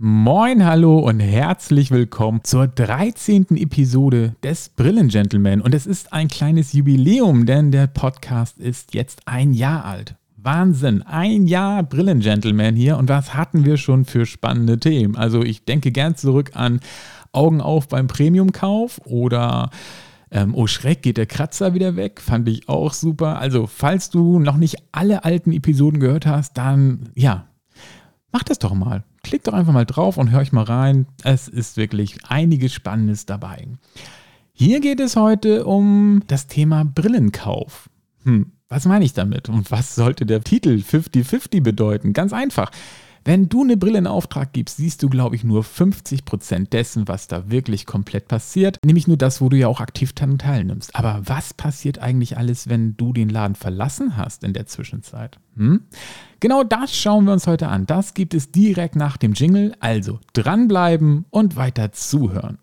Moin, hallo und herzlich willkommen zur 13. Episode des Brillengentleman. Und es ist ein kleines Jubiläum, denn der Podcast ist jetzt ein Jahr alt. Wahnsinn, ein Jahr Brillengentleman hier und was hatten wir schon für spannende Themen? Also ich denke gern zurück an Augen auf beim Premiumkauf oder ähm, oh Schreck, geht der Kratzer wieder weg? Fand ich auch super. Also falls du noch nicht alle alten Episoden gehört hast, dann ja, mach das doch mal. Klick doch einfach mal drauf und hör euch mal rein. Es ist wirklich einiges Spannendes dabei. Hier geht es heute um das Thema Brillenkauf. Hm, was meine ich damit? Und was sollte der Titel 50-50 bedeuten? Ganz einfach. Wenn du eine Brille in Auftrag gibst, siehst du, glaube ich, nur 50% dessen, was da wirklich komplett passiert. Nämlich nur das, wo du ja auch aktiv teilnimmst. Aber was passiert eigentlich alles, wenn du den Laden verlassen hast in der Zwischenzeit? Hm? Genau das schauen wir uns heute an. Das gibt es direkt nach dem Jingle. Also dranbleiben und weiter zuhören.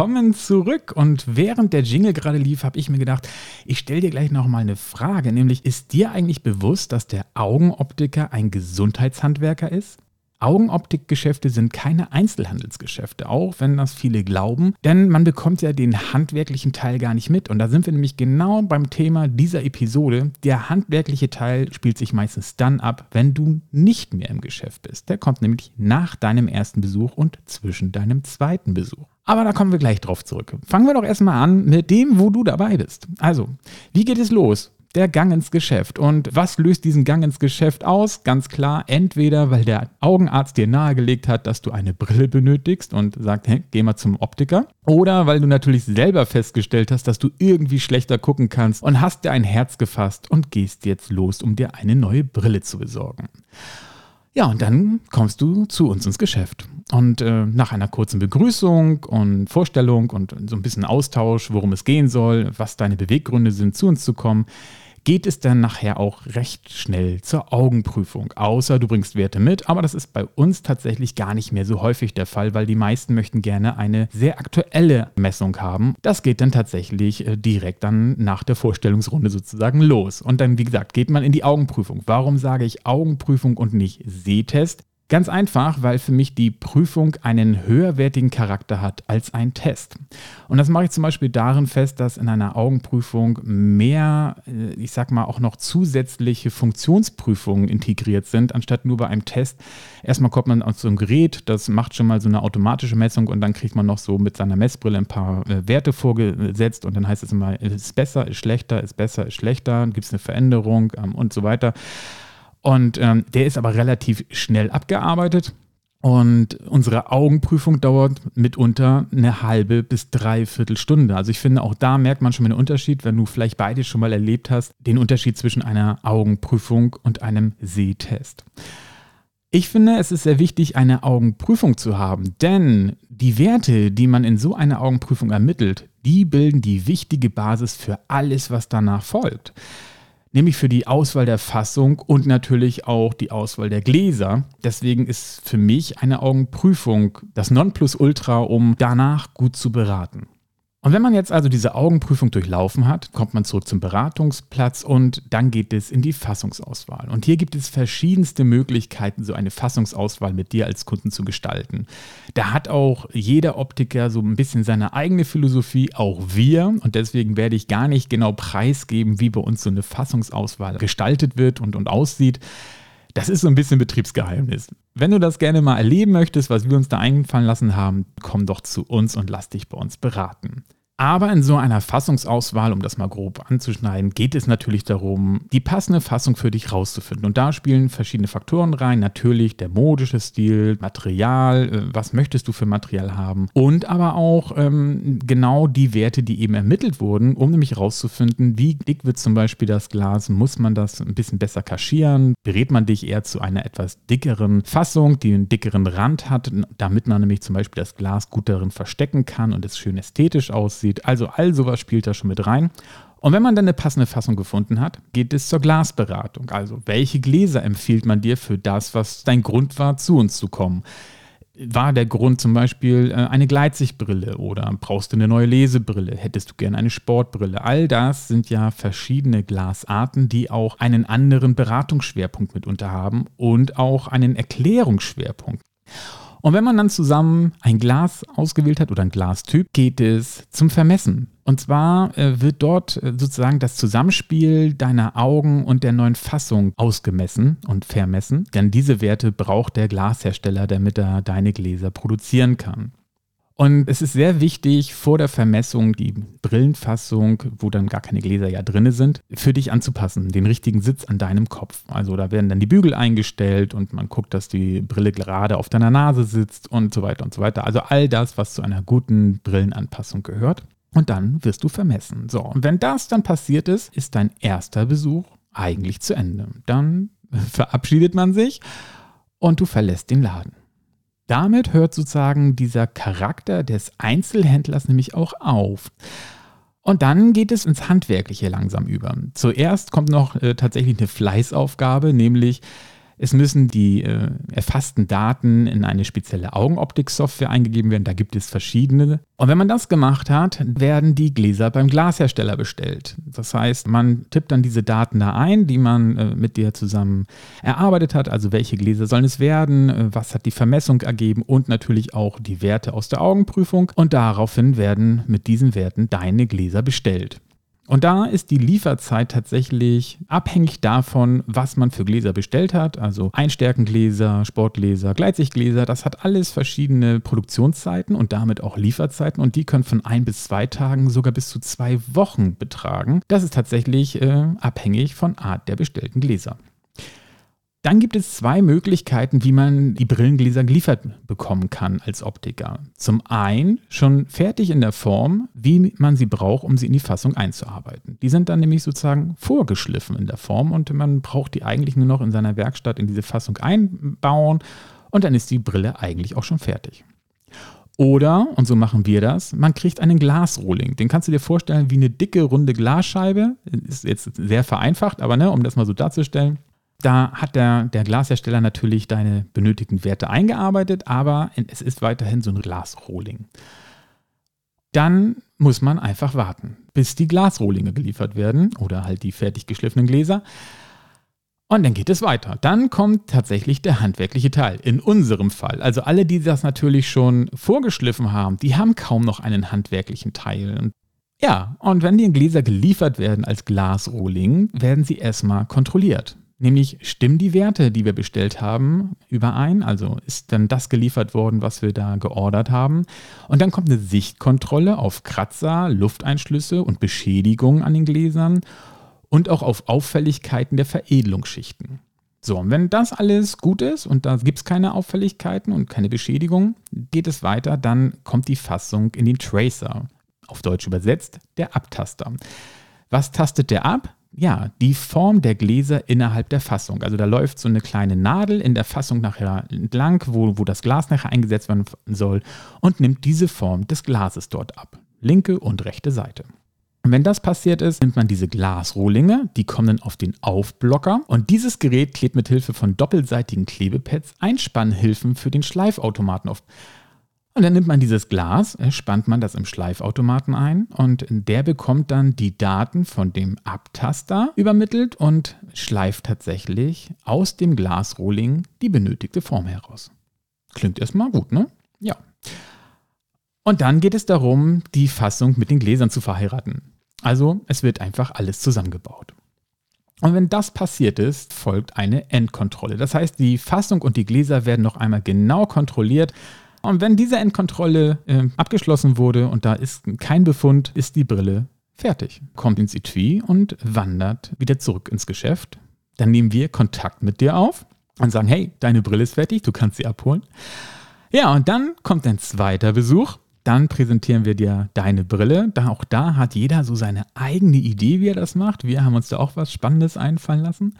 Willkommen zurück. Und während der Jingle gerade lief, habe ich mir gedacht, ich stelle dir gleich nochmal eine Frage, nämlich ist dir eigentlich bewusst, dass der Augenoptiker ein Gesundheitshandwerker ist? Augenoptikgeschäfte sind keine Einzelhandelsgeschäfte, auch wenn das viele glauben, denn man bekommt ja den handwerklichen Teil gar nicht mit. Und da sind wir nämlich genau beim Thema dieser Episode. Der handwerkliche Teil spielt sich meistens dann ab, wenn du nicht mehr im Geschäft bist. Der kommt nämlich nach deinem ersten Besuch und zwischen deinem zweiten Besuch. Aber da kommen wir gleich drauf zurück. Fangen wir doch erstmal an mit dem, wo du dabei bist. Also, wie geht es los? Der Gang ins Geschäft. Und was löst diesen Gang ins Geschäft aus? Ganz klar, entweder weil der Augenarzt dir nahegelegt hat, dass du eine Brille benötigst und sagt, hey, geh mal zum Optiker. Oder weil du natürlich selber festgestellt hast, dass du irgendwie schlechter gucken kannst und hast dir ein Herz gefasst und gehst jetzt los, um dir eine neue Brille zu besorgen. Ja, und dann kommst du zu uns ins Geschäft. Und äh, nach einer kurzen Begrüßung und Vorstellung und so ein bisschen Austausch, worum es gehen soll, was deine Beweggründe sind, zu uns zu kommen, geht es dann nachher auch recht schnell zur Augenprüfung. Außer du bringst Werte mit, aber das ist bei uns tatsächlich gar nicht mehr so häufig der Fall, weil die meisten möchten gerne eine sehr aktuelle Messung haben. Das geht dann tatsächlich äh, direkt dann nach der Vorstellungsrunde sozusagen los. Und dann, wie gesagt, geht man in die Augenprüfung. Warum sage ich Augenprüfung und nicht Sehtest? Ganz einfach, weil für mich die Prüfung einen höherwertigen Charakter hat als ein Test. Und das mache ich zum Beispiel darin fest, dass in einer Augenprüfung mehr, äh, ich sag mal, auch noch zusätzliche Funktionsprüfungen integriert sind, anstatt nur bei einem Test. Erstmal kommt man aus so einem Gerät, das macht schon mal so eine automatische Messung und dann kriegt man noch so mit seiner Messbrille ein paar äh, Werte vorgesetzt und dann heißt es immer, ist besser, ist schlechter, ist besser, ist schlechter, gibt es eine Veränderung ähm, und so weiter. Und ähm, der ist aber relativ schnell abgearbeitet. Und unsere Augenprüfung dauert mitunter eine halbe bis dreiviertel Stunde. Also ich finde, auch da merkt man schon mal den Unterschied, wenn du vielleicht beide schon mal erlebt hast, den Unterschied zwischen einer Augenprüfung und einem Sehtest. Ich finde, es ist sehr wichtig, eine Augenprüfung zu haben, denn die Werte, die man in so einer Augenprüfung ermittelt, die bilden die wichtige Basis für alles, was danach folgt nämlich für die Auswahl der Fassung und natürlich auch die Auswahl der Gläser. Deswegen ist für mich eine Augenprüfung das Nonplusultra, um danach gut zu beraten. Und wenn man jetzt also diese Augenprüfung durchlaufen hat, kommt man zurück zum Beratungsplatz und dann geht es in die Fassungsauswahl. Und hier gibt es verschiedenste Möglichkeiten, so eine Fassungsauswahl mit dir als Kunden zu gestalten. Da hat auch jeder Optiker so ein bisschen seine eigene Philosophie, auch wir. Und deswegen werde ich gar nicht genau preisgeben, wie bei uns so eine Fassungsauswahl gestaltet wird und, und aussieht. Das ist so ein bisschen Betriebsgeheimnis. Wenn du das gerne mal erleben möchtest, was wir uns da eingefallen lassen haben, komm doch zu uns und lass dich bei uns beraten. Aber in so einer Fassungsauswahl, um das mal grob anzuschneiden, geht es natürlich darum, die passende Fassung für dich rauszufinden. Und da spielen verschiedene Faktoren rein. Natürlich der modische Stil, Material, äh, was möchtest du für Material haben. Und aber auch ähm, genau die Werte, die eben ermittelt wurden, um nämlich rauszufinden, wie dick wird zum Beispiel das Glas, muss man das ein bisschen besser kaschieren, berät man dich eher zu einer etwas dickeren Fassung, die einen dickeren Rand hat, damit man nämlich zum Beispiel das Glas gut darin verstecken kann und es schön ästhetisch aussieht aussieht. Also all sowas spielt da schon mit rein. Und wenn man dann eine passende Fassung gefunden hat, geht es zur Glasberatung. Also, welche Gläser empfiehlt man dir für das, was dein Grund war, zu uns zu kommen? War der Grund zum Beispiel äh, eine Gleitsichtbrille oder brauchst du eine neue Lesebrille? Hättest du gerne eine Sportbrille? All das sind ja verschiedene Glasarten, die auch einen anderen Beratungsschwerpunkt mitunter haben und auch einen Erklärungsschwerpunkt. Und wenn man dann zusammen ein Glas ausgewählt hat oder ein Glastyp, geht es zum Vermessen. Und zwar äh, wird dort äh, sozusagen das Zusammenspiel deiner Augen und der neuen Fassung ausgemessen und vermessen. Denn diese Werte braucht der Glashersteller, damit er deine Gläser produzieren kann. Und es ist sehr wichtig, vor der Vermessung die Brillenfassung, wo dann gar keine Gläser ja drin sind, für dich anzupassen, den richtigen Sitz an deinem Kopf. Also da werden dann die Bügel eingestellt und man guckt, dass die Brille gerade auf deiner Nase sitzt und so weiter und so weiter. Also all das, was zu einer guten Brillenanpassung gehört. Und dann wirst du vermessen. So, und wenn das dann passiert ist, ist dein erster Besuch eigentlich zu Ende. Dann verabschiedet man sich und du verlässt den Laden. Damit hört sozusagen dieser Charakter des Einzelhändlers nämlich auch auf. Und dann geht es ins Handwerkliche langsam über. Zuerst kommt noch äh, tatsächlich eine Fleißaufgabe, nämlich es müssen die äh, erfassten Daten in eine spezielle Augenoptik-Software eingegeben werden. Da gibt es verschiedene. Und wenn man das gemacht hat, werden die Gläser beim Glashersteller bestellt. Das heißt, man tippt dann diese Daten da ein, die man äh, mit dir zusammen erarbeitet hat. Also welche Gläser sollen es werden, äh, was hat die Vermessung ergeben und natürlich auch die Werte aus der Augenprüfung. Und daraufhin werden mit diesen Werten deine Gläser bestellt. Und da ist die Lieferzeit tatsächlich abhängig davon, was man für Gläser bestellt hat. Also Einstärkengläser, Sportgläser, Gleitsichtgläser, das hat alles verschiedene Produktionszeiten und damit auch Lieferzeiten. Und die können von ein bis zwei Tagen sogar bis zu zwei Wochen betragen. Das ist tatsächlich äh, abhängig von Art der bestellten Gläser. Dann gibt es zwei Möglichkeiten, wie man die Brillengläser geliefert bekommen kann als Optiker. Zum einen schon fertig in der Form, wie man sie braucht, um sie in die Fassung einzuarbeiten. Die sind dann nämlich sozusagen vorgeschliffen in der Form und man braucht die eigentlich nur noch in seiner Werkstatt in diese Fassung einbauen und dann ist die Brille eigentlich auch schon fertig. Oder, und so machen wir das, man kriegt einen Glasrohling. Den kannst du dir vorstellen wie eine dicke, runde Glasscheibe. Ist jetzt sehr vereinfacht, aber ne, um das mal so darzustellen, da hat der, der Glashersteller natürlich deine benötigten Werte eingearbeitet, aber es ist weiterhin so ein Glasrohling. Dann muss man einfach warten, bis die Glasrohlinge geliefert werden oder halt die fertig geschliffenen Gläser. Und dann geht es weiter. Dann kommt tatsächlich der handwerkliche Teil. In unserem Fall. Also alle, die das natürlich schon vorgeschliffen haben, die haben kaum noch einen handwerklichen Teil. ja, und wenn die Gläser geliefert werden als Glasrohling, werden sie erstmal kontrolliert. Nämlich stimmen die Werte, die wir bestellt haben, überein? Also ist dann das geliefert worden, was wir da geordert haben? Und dann kommt eine Sichtkontrolle auf Kratzer, Lufteinschlüsse und Beschädigungen an den Gläsern und auch auf Auffälligkeiten der Veredelungsschichten. So, und wenn das alles gut ist und da gibt es keine Auffälligkeiten und keine Beschädigungen, geht es weiter, dann kommt die Fassung in den Tracer. Auf Deutsch übersetzt, der Abtaster. Was tastet der ab? Ja, die Form der Gläser innerhalb der Fassung. Also da läuft so eine kleine Nadel in der Fassung nachher entlang, wo, wo das Glas nachher eingesetzt werden soll und nimmt diese Form des Glases dort ab. Linke und rechte Seite. Und wenn das passiert ist, nimmt man diese Glasrohlinge, die kommen dann auf den Aufblocker und dieses Gerät klebt mit Hilfe von doppelseitigen Klebepads Einspannhilfen für den Schleifautomaten auf. Und dann nimmt man dieses Glas, äh, spannt man das im Schleifautomaten ein und der bekommt dann die Daten von dem Abtaster übermittelt und schleift tatsächlich aus dem Glasrohling die benötigte Form heraus. Klingt erstmal gut, ne? Ja. Und dann geht es darum, die Fassung mit den Gläsern zu verheiraten. Also es wird einfach alles zusammengebaut. Und wenn das passiert ist, folgt eine Endkontrolle. Das heißt, die Fassung und die Gläser werden noch einmal genau kontrolliert, und wenn diese Endkontrolle äh, abgeschlossen wurde und da ist kein Befund, ist die Brille fertig. Kommt ins Etui und wandert wieder zurück ins Geschäft. Dann nehmen wir Kontakt mit dir auf und sagen, hey, deine Brille ist fertig, du kannst sie abholen. Ja, und dann kommt ein zweiter Besuch. Dann präsentieren wir dir deine Brille. Da, auch da hat jeder so seine eigene Idee, wie er das macht. Wir haben uns da auch was Spannendes einfallen lassen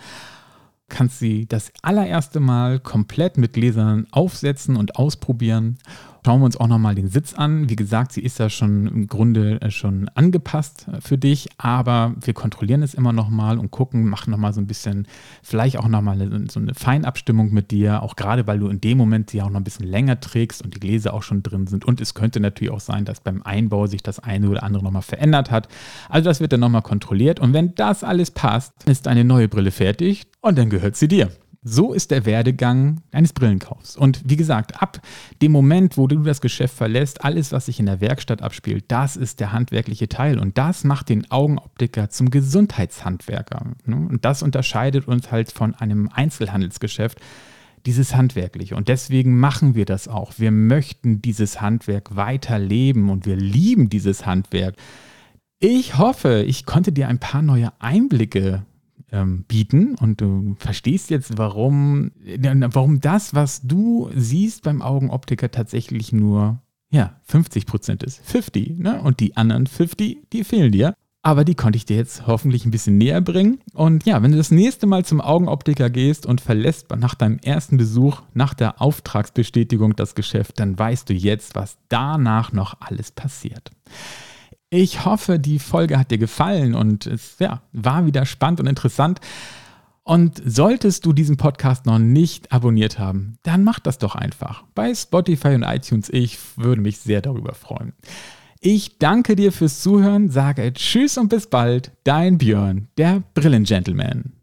kannst sie das allererste Mal komplett mit Gläsern aufsetzen und ausprobieren. Schauen wir uns auch nochmal den Sitz an. Wie gesagt, sie ist ja schon im Grunde äh, schon angepasst äh, für dich, aber wir kontrollieren es immer nochmal und gucken, machen nochmal so ein bisschen, vielleicht auch nochmal so eine Feinabstimmung mit dir, auch gerade weil du in dem Moment sie auch noch ein bisschen länger trägst und die Gläser auch schon drin sind. Und es könnte natürlich auch sein, dass beim Einbau sich das eine oder andere nochmal verändert hat. Also das wird dann nochmal kontrolliert und wenn das alles passt, ist eine neue Brille fertig und dann gehört sie dir. So ist der Werdegang eines Brillenkaufs. Und wie gesagt, ab dem Moment, wo du das Geschäft verlässt, alles, was sich in der Werkstatt abspielt, das ist der handwerkliche Teil. Und das macht den Augenoptiker zum Gesundheitshandwerker. Ne? Und das unterscheidet uns halt von einem Einzelhandelsgeschäft, dieses Handwerkliche. Und deswegen machen wir das auch. Wir möchten dieses Handwerk weiterleben und wir lieben dieses Handwerk. Ich hoffe, ich konnte dir ein paar neue Einblicke ähm, bieten und du verstehst jetzt, warum, warum das, was du siehst beim Augenoptiker tatsächlich nur ja, 50 Prozent ist. 50, ne? Und die anderen 50, die fehlen dir. Aber die konnte ich dir jetzt hoffentlich ein bisschen näher bringen. Und ja, wenn du das nächste Mal zum Augenoptiker gehst und verlässt nach deinem ersten Besuch, nach der Auftragsbestätigung das Geschäft, dann weißt du jetzt, was danach noch alles passiert. Ich hoffe, die Folge hat dir gefallen und es ja, war wieder spannend und interessant. Und solltest du diesen Podcast noch nicht abonniert haben, dann mach das doch einfach. Bei Spotify und iTunes, ich würde mich sehr darüber freuen. Ich danke dir fürs Zuhören, sage Tschüss und bis bald, dein Björn, der Brillengentleman.